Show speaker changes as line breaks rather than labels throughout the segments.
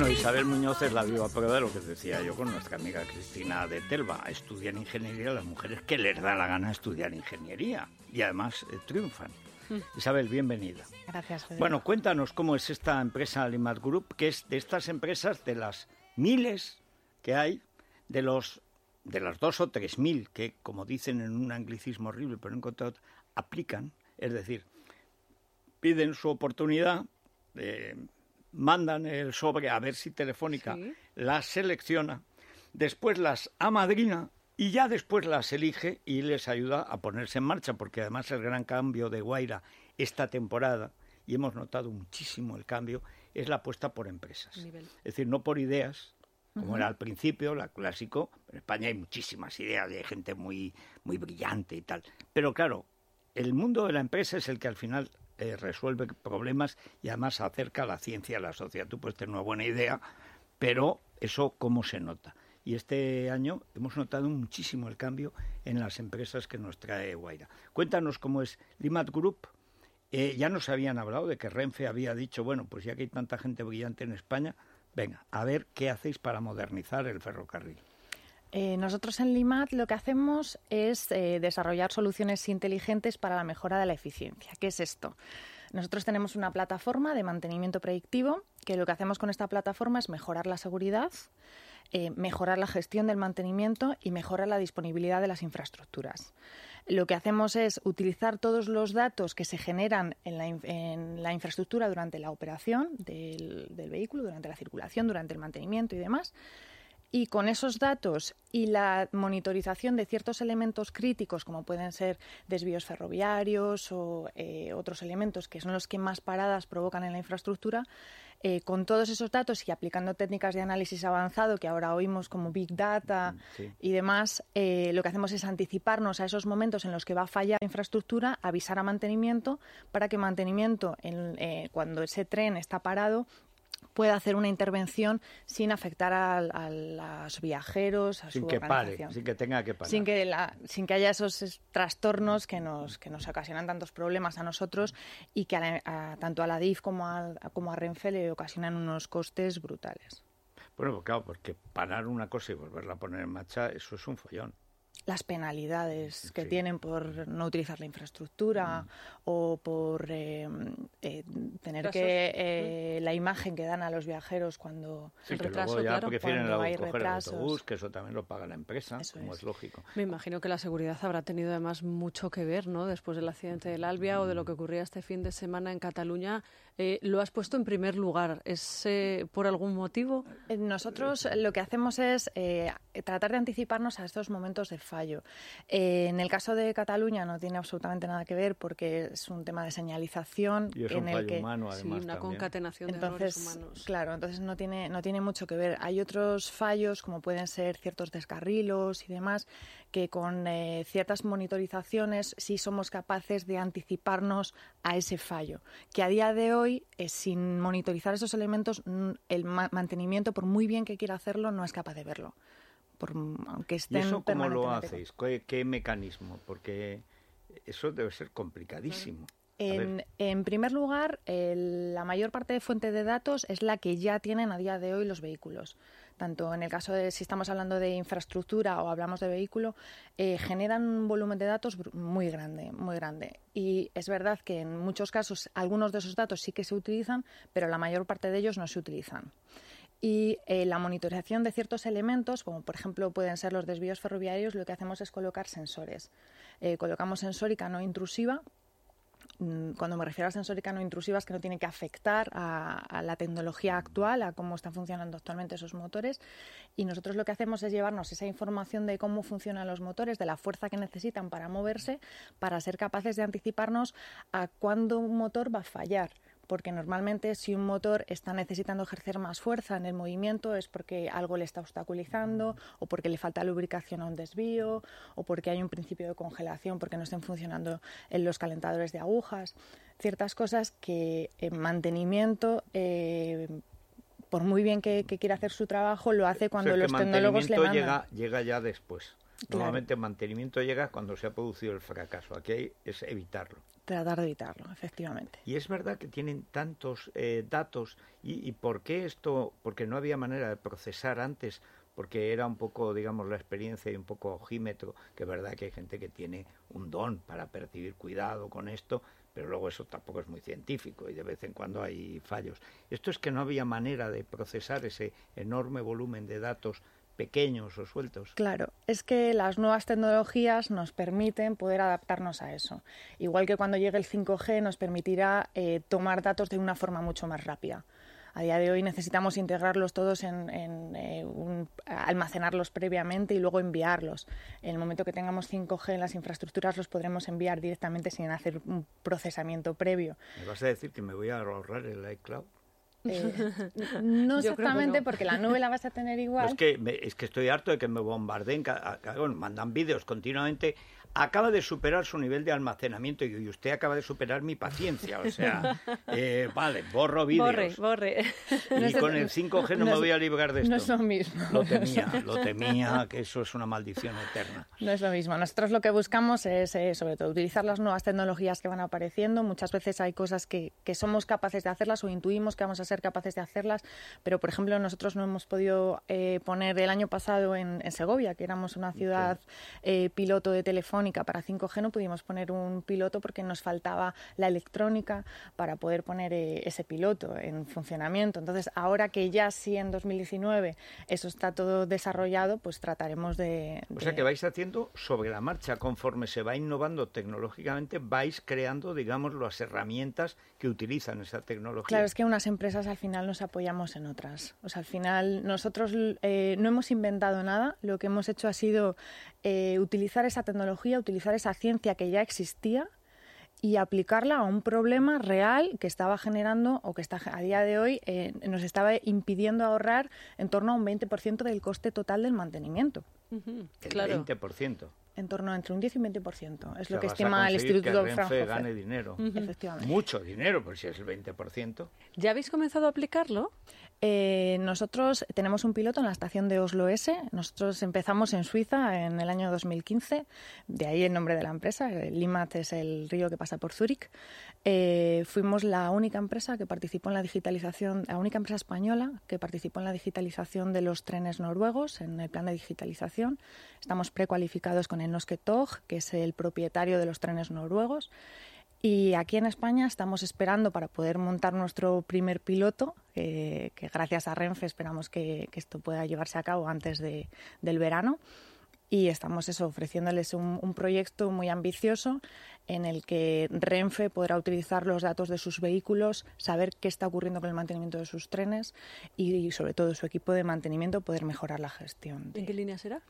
Bueno, Isabel Muñoz es la viva prueba de lo que decía yo con nuestra amiga Cristina de Telva. Estudian ingeniería las mujeres que les da la gana estudiar ingeniería y además eh, triunfan. Isabel, bienvenida.
Gracias, Federico.
Bueno, cuéntanos cómo es esta empresa Limat Group, que es de estas empresas de las miles que hay, de los de las dos o tres mil que, como dicen en un anglicismo horrible, pero no encontré otro, aplican, es decir, piden su oportunidad, eh, mandan el sobre a ver si Telefónica
Sí.
las selecciona, después las amadrina y ya después las elige y les ayuda a ponerse en marcha, porque además el gran cambio de Guaira esta temporada, y hemos notado muchísimo el cambio, es la apuesta por empresas.
Nivel.
Es decir, no por ideas, como era al principio, la clásico. En España hay muchísimas ideas de gente muy, muy brillante y tal. Pero claro, el mundo de la empresa es el que al final eh, resuelve problemas y además acerca la ciencia a la sociedad. Tú puedes tener una buena idea, pero eso cómo se nota. Y este año hemos notado muchísimo el cambio en las empresas que nos trae Guaira. Cuéntanos cómo es Limat Group. Eh, ya nos habían hablado de que Renfe había dicho, bueno, pues ya que hay tanta gente brillante en España, venga, a ver qué hacéis para modernizar el ferrocarril.
Eh, nosotros en Limat lo que hacemos es eh, desarrollar soluciones inteligentes para la mejora de la eficiencia. ¿Qué es esto? Nosotros tenemos una plataforma de mantenimiento predictivo que lo que hacemos con esta plataforma es mejorar la seguridad, eh, mejorar la gestión del mantenimiento y mejorar la disponibilidad de las infraestructuras. Lo que hacemos es utilizar todos los datos que se generan en la, infraestructura durante la operación del, del vehículo, durante la circulación, durante el mantenimiento y demás, y con esos datos y la monitorización de ciertos elementos críticos, como pueden ser desvíos ferroviarios o eh, otros elementos que son los que más paradas provocan en la infraestructura, eh, con todos esos datos y aplicando técnicas de análisis avanzado que ahora oímos como Big Data
sí.
y demás, eh, lo que hacemos es anticiparnos a esos momentos en los que va a fallar la infraestructura, avisar a mantenimiento para que mantenimiento, en- eh, cuando ese tren está parado, pueda hacer una intervención sin afectar al- a, los viajeros, a
Sin
su
que pare, sin que tenga que parar.
Sin que, la- sin que haya esos es- trastornos que nos, que nos ocasionan tantos problemas a nosotros y que a la- a- tanto a la DIF como a, como a Renfe le ocasionan unos costes brutales.
Bueno, pues claro, porque parar una cosa y volverla a poner en marcha, eso es un follón.
Las penalidades que
Sí.
tienen por no utilizar la infraestructura o por eh, eh, tener que eh, la imagen que dan a los viajeros cuando
Sí,
El
que
retraso,
luego ya
claro,
prefieren
cuando
el
hay
coger el
retrasos.
autobús, que eso también lo paga la empresa,
Eso
como
es.
es lógico.
Me imagino que la seguridad habrá tenido además mucho que ver, ¿no? Después del accidente del Albia o de lo que ocurría este fin de semana en Cataluña, eh, lo has puesto en primer lugar. ¿Es eh, por algún motivo?
Eh, Nosotros lo que hacemos es eh, tratar de anticiparnos a estos momentos de fallo. Eh, en el caso de Cataluña no tiene absolutamente nada que ver porque es un tema de señalización
Y es
en
un
el
fallo
que
humano,
Sí,
además.
una
también.
concatenación de
entonces,
errores humanos.
claro, entonces no tiene, no tiene mucho que ver. Hay otros fallos, como pueden ser ciertos descarrilos y demás, que con eh, ciertas monitorizaciones sí somos capaces de anticiparnos a ese fallo. Que a día de hoy, eh, sin monitorizar esos elementos, el ma- mantenimiento, por muy bien que quiera hacerlo, no es capaz de verlo. Por, aunque
¿Y
estén
eso cómo lo hacéis? ¿Qué, qué mecanismo? Porque eso debe ser complicadísimo.
En, en primer lugar, el- la mayor parte de fuente de datos es la que ya tienen a día de hoy los vehículos. Tanto en el caso de si estamos hablando de infraestructura o hablamos de vehículo, eh, generan un volumen de datos muy grande, muy grande. Y es verdad que en muchos casos algunos de esos datos sí que se utilizan, pero la mayor parte de ellos no se utilizan. Y eh, la monitorización de ciertos elementos, como por ejemplo pueden ser los desvíos ferroviarios, lo que hacemos es colocar sensores. Eh, colocamos sensórica no intrusiva cuando me refiero a sensórica no intrusiva es que no tiene que afectar a, a la tecnología actual, a cómo están funcionando actualmente esos motores. Y nosotros lo que hacemos es llevarnos esa información de cómo funcionan los motores, de la fuerza que necesitan para moverse, para ser capaces de anticiparnos a cuándo un motor va a fallar. Porque normalmente si un motor está necesitando ejercer más fuerza en el movimiento es porque algo le está obstaculizando o porque le falta lubricación a un desvío o porque hay un principio de congelación porque no estén funcionando en los calentadores de agujas. Ciertas cosas que en mantenimiento eh, por muy bien que, que quiera hacer su trabajo, lo hace cuando
O sea, que
los tecnólogos le mandan.
llega, llega ya después.
Claro.
Normalmente mantenimiento llega cuando se ha producido el fracaso. Aquí hay- es evitarlo.
Tratar de evitarlo, efectivamente.
Y es verdad que tienen tantos eh, datos. Y, ¿Y por qué esto? Porque no había manera de procesar antes, porque era un poco, digamos, la experiencia y un poco ojímetro, que es verdad que hay gente que tiene un don para percibir cuidado con esto, pero luego eso tampoco es muy científico y de vez en cuando hay fallos. Esto es que no había manera de procesar ese enorme volumen de datos pequeños o sueltos.
Claro, es que las nuevas tecnologías nos permiten poder adaptarnos a eso. Igual que cuando llegue el 5G nos permitirá eh, tomar datos de una forma mucho más rápida. A día de hoy necesitamos integrarlos todos en, en, eh, un- almacenarlos previamente y luego enviarlos. En el momento que tengamos 5G en las infraestructuras los podremos enviar directamente sin hacer un procesamiento previo.
¿Me vas a decir que me voy a ahorrar el iCloud?
Eh, no exactamente
no.
porque la nube la vas a tener igual.
Es que, me- es que estoy harto de que me bombardeen, bueno, mandan vídeos continuamente. Acaba de superar su nivel de almacenamiento y usted acaba de superar mi paciencia. O sea, eh, vale, borro vídeos.
Borre, borre.
Y con el 5G no,
no
me voy a librar de esto.
no es lo mismo.
Lo temía, lo temía, que eso es una maldición eterna.
No es lo mismo. Nosotros lo que buscamos es, eh, sobre todo, utilizar las nuevas tecnologías que van apareciendo. Muchas veces hay cosas que, que somos capaces de hacerlas o intuimos que vamos a ser capaces de hacerlas, pero, por ejemplo, nosotros no hemos podido eh, poner el año pasado en, en Segovia, que éramos una ciudad eh, piloto de Telefónica para 5G, no pudimos poner un piloto porque nos faltaba la electrónica para poder poner eh, ese piloto en funcionamiento. Entonces, ahora que ya sí en 2019 eso está todo desarrollado, pues trataremos de...
O sea que vais haciendo sobre la marcha, conforme se va innovando tecnológicamente, vais creando, digamos, las herramientas que utilizan esa tecnología.
Claro, es que unas empresas al final nos apoyamos en otras. O sea, al final nosotros eh, no hemos inventado nada, lo que hemos hecho ha sido eh, utilizar esa tecnología, utilizar esa ciencia que ya existía y aplicarla a un problema real que estaba generando o que está a día de hoy eh, nos estaba impidiendo ahorrar en torno a un 20% del coste total del mantenimiento.
Ujú,
el
claro.
20%.
En torno a entre un 10 y un 20%. Es
O sea,
lo que estima el Instituto
que Renfe gane dinero.
Efectivamente.
Mucho dinero, pues si es el 20%.
¿Ya habéis comenzado a aplicarlo?
Eh, nosotros tenemos un piloto en la estación de Oslo S. Nosotros empezamos en Suiza en el año 2015, de ahí el nombre de la empresa. El Limmat es el río que pasa por Zúrich. Eh, fuimos la única empresa que participó en la digitalización, la única empresa española que participó en la digitalización de los trenes noruegos, en el plan de digitalización. Estamos precualificados con el Norske Tog, que es el propietario de los trenes noruegos. Y aquí en España estamos esperando para poder montar nuestro primer piloto, eh, que gracias a Renfe esperamos que, que esto pueda llevarse a cabo antes de- del verano. Y estamos eso, ofreciéndoles un, un proyecto muy ambicioso en el que Renfe podrá utilizar los datos de sus vehículos, saber qué está ocurriendo con el mantenimiento de sus trenes y, sobre todo su equipo de mantenimiento poder mejorar la gestión.
¿En qué línea será?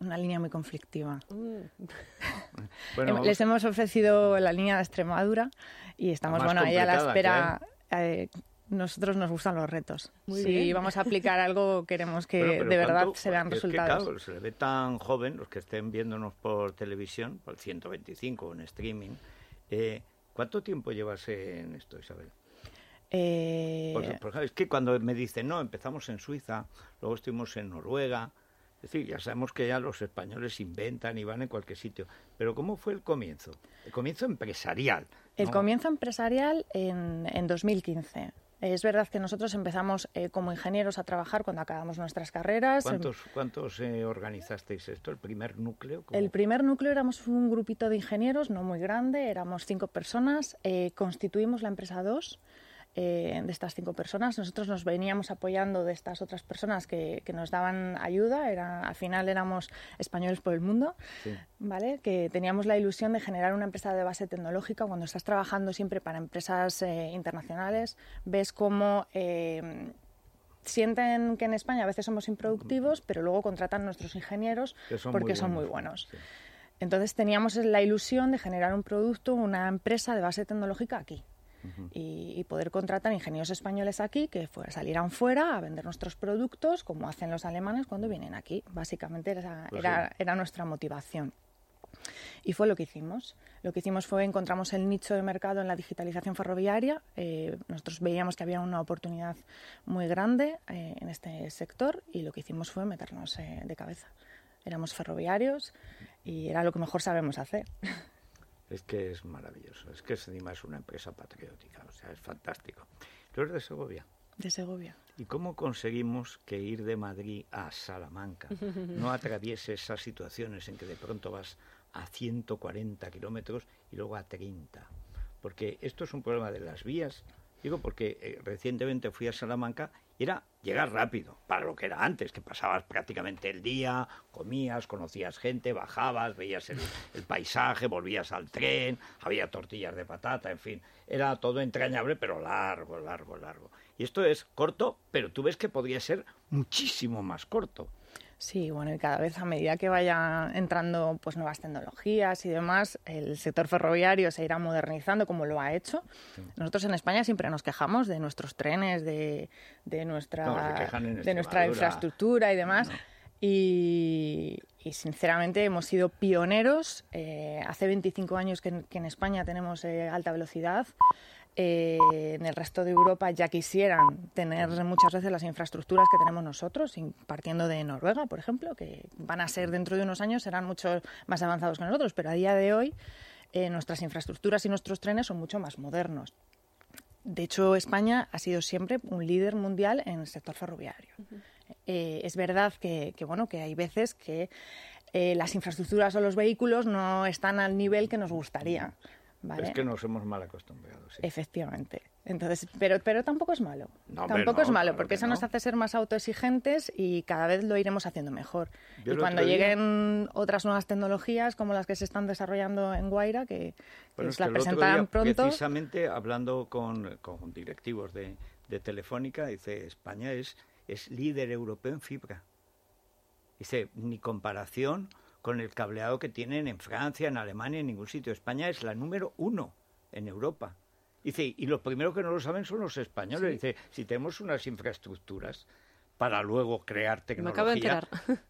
Una línea muy conflictiva.
Mm,
Bueno, vamos-
Les hemos ofrecido la línea de Extremadura y estamos bueno ahí a la espera. eh, nosotros nos gustan los retos.
Muy
si
bien.
vamos a aplicar algo, queremos que
pero
de verdad se vean
que,
resultados.
claro, se le ve tan joven, los que estén viéndonos por televisión, por el 125 en streaming. eh, ¿Cuánto tiempo llevas en esto, Isabel?
Eh,
por es que cuando me dicen, no, empezamos en Suiza, luego estuvimos en Noruega, es decir, ya sabemos que ya los españoles inventan y van en cualquier sitio. Pero ¿cómo fue el comienzo? El comienzo empresarial.
El
¿no?
comienzo empresarial en, en 2015. Es verdad que nosotros empezamos eh, como ingenieros a trabajar cuando acabamos nuestras carreras.
¿Cuántos, cuántos eh, organizasteis esto? ¿El primer núcleo? ¿Cómo?
El primer núcleo éramos un grupito de ingenieros, no muy grande, éramos cinco personas. eh, constituimos la empresa 2 de estas cinco personas. Nosotros nos veníamos apoyando de estas otras personas que, que nos daban ayuda. Era, al final éramos españoles por el mundo,
Sí.
¿vale? Que teníamos la ilusión de generar una empresa de base tecnológica. Cuando estás trabajando siempre para empresas eh, internacionales, ves cómo... eh, sienten que en España a veces somos improductivos, pero luego contratan a nuestros ingenieros
son
porque
muy
son muy
buenos.
buenos.
Sí.
Entonces teníamos la ilusión de generar un producto, una empresa de base tecnológica aquí. Y, y poder contratar ingenieros españoles aquí que fuera- salieran fuera a vender nuestros productos como hacen los alemanes cuando vienen aquí. Básicamente era,
Pues
era,
sí.
era nuestra motivación. Y fue lo que hicimos. Lo que hicimos fue encontramos el nicho de mercado en la digitalización ferroviaria. Eh, nosotros veíamos que había una oportunidad muy grande eh, en este sector y lo que hicimos fue meternos eh, de cabeza. Éramos ferroviarios y era lo que mejor sabemos hacer.
Es que es maravilloso. Es que encima es una empresa patriótica. O sea, es fantástico. Tú eres de Segovia.
De Segovia.
¿Y cómo conseguimos que ir de Madrid a Salamanca no atraviese esas situaciones en que de pronto vas a 140 kilómetros y luego a 30? Porque esto es un problema de las vías. Digo porque eh, recientemente fui a Salamanca era llegar rápido, para lo que era antes, que pasabas prácticamente el día, comías, conocías gente, bajabas, veías el, paisaje, volvías al tren, había tortillas de patata, en fin, era todo entrañable, pero largo, largo, largo. Y esto es corto, pero tú ves que podría ser muchísimo más corto.
Sí, bueno, y cada vez a medida que vayan entrando pues nuevas tecnologías y demás, el sector ferroviario se irá modernizando como lo ha hecho. Nosotros en España siempre nos quejamos de nuestros trenes, de, de nuestra,
No,
de nuestra infraestructura y demás. Y, y, sinceramente hemos sido pioneros. Eh, hace 25 años que, en- que en España tenemos eh, alta velocidad. Eh, en el resto de Europa ya quisieran tener muchas veces las infraestructuras que tenemos nosotros, partiendo de Noruega, por ejemplo, que van a ser dentro de unos años, serán mucho más avanzados que nosotros, pero a día de hoy eh, nuestras infraestructuras y nuestros trenes son mucho más modernos. De hecho, España ha sido siempre un líder mundial en el sector ferroviario. Eh, es verdad que, que, bueno, que hay veces que eh, las infraestructuras o los vehículos no están al nivel que nos gustaría. ¿Vale?
Es que nos hemos mal acostumbrado. sí.
Efectivamente. Entonces, pero, pero tampoco es malo.
No,
tampoco
no,
es malo,
claro
porque
que
eso nos
no.
hace ser más autoexigentes y cada vez lo iremos haciendo mejor.
Yo
y cuando
día-
lleguen otras nuevas tecnologías como las que se están desarrollando en Guaira, que, que
Bueno, es que el otro
presentarán pronto.
Precisamente hablando con, con directivos de, de Telefónica, dice, España es, es líder europeo en fibra. Dice, ni comparación con el cableado que tienen en Francia, en Alemania, en ningún sitio. España es la número uno en Europa. Dice, y los primeros que no lo saben son los españoles. Dice, si tenemos unas infraestructuras para luego crear
Me
tecnología.
acabo de enterar.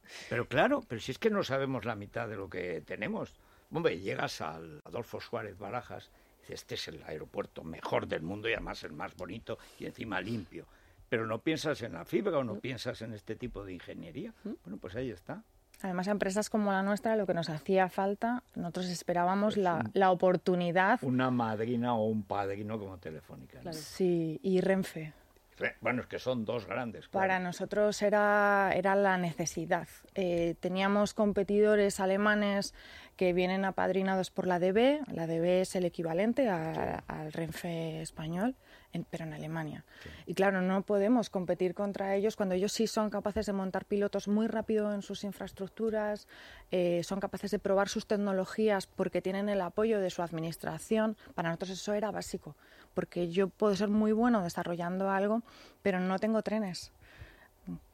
Pero claro, pero si es que no sabemos la mitad de lo que tenemos. Hombre, llegas al Adolfo Suárez Barajas, y dices, este es el aeropuerto mejor del mundo y además el más bonito y encima limpio. Pero no piensas en la fibra o no piensas en este tipo de ingeniería. Bueno, pues ahí está.
Además, a empresas como la nuestra, lo que nos hacía falta, nosotros esperábamos
Pues
la,
un-
la oportunidad.
Una madrina o un padrino como Telefónica. ¿no?
Claro.
Sí, y Renfe.
Re- Bueno, es que son dos grandes.
Para
claro.
nosotros era, era la necesidad. Eh, teníamos competidores alemanes que vienen apadrinados por la DB. La DB es el equivalente a- al Renfe español, en- pero en Alemania. Y claro, no podemos competir contra ellos cuando ellos sí son capaces de montar pilotos muy rápido en sus infraestructuras, eh, son capaces de probar sus tecnologías porque tienen el apoyo de su administración. Para nosotros eso era básico, porque yo puedo ser muy bueno desarrollando algo, pero no tengo trenes.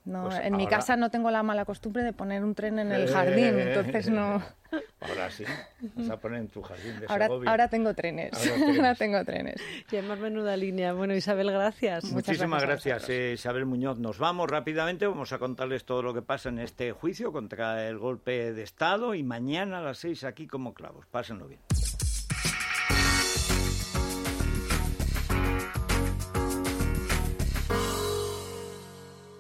No,
Pues
en mi
ahora-
casa no tengo la mala costumbre de poner un tren en el jardín, entonces no.
Ahora sí, vas a poner en tu jardín de
Ahora,
Segovia.
ahora tengo trenes.
Ahora
tengo trenes.
Y además menuda línea. Bueno, Isabel, gracias.
Muchas
Muchísimas
gracias
gracias, eh, Isabel Muñoz. Nos vamos rápidamente, vamos a contarles todo lo que pasa en este juicio contra el golpe de Estado y mañana a las seis aquí como clavos. Pásenlo bien.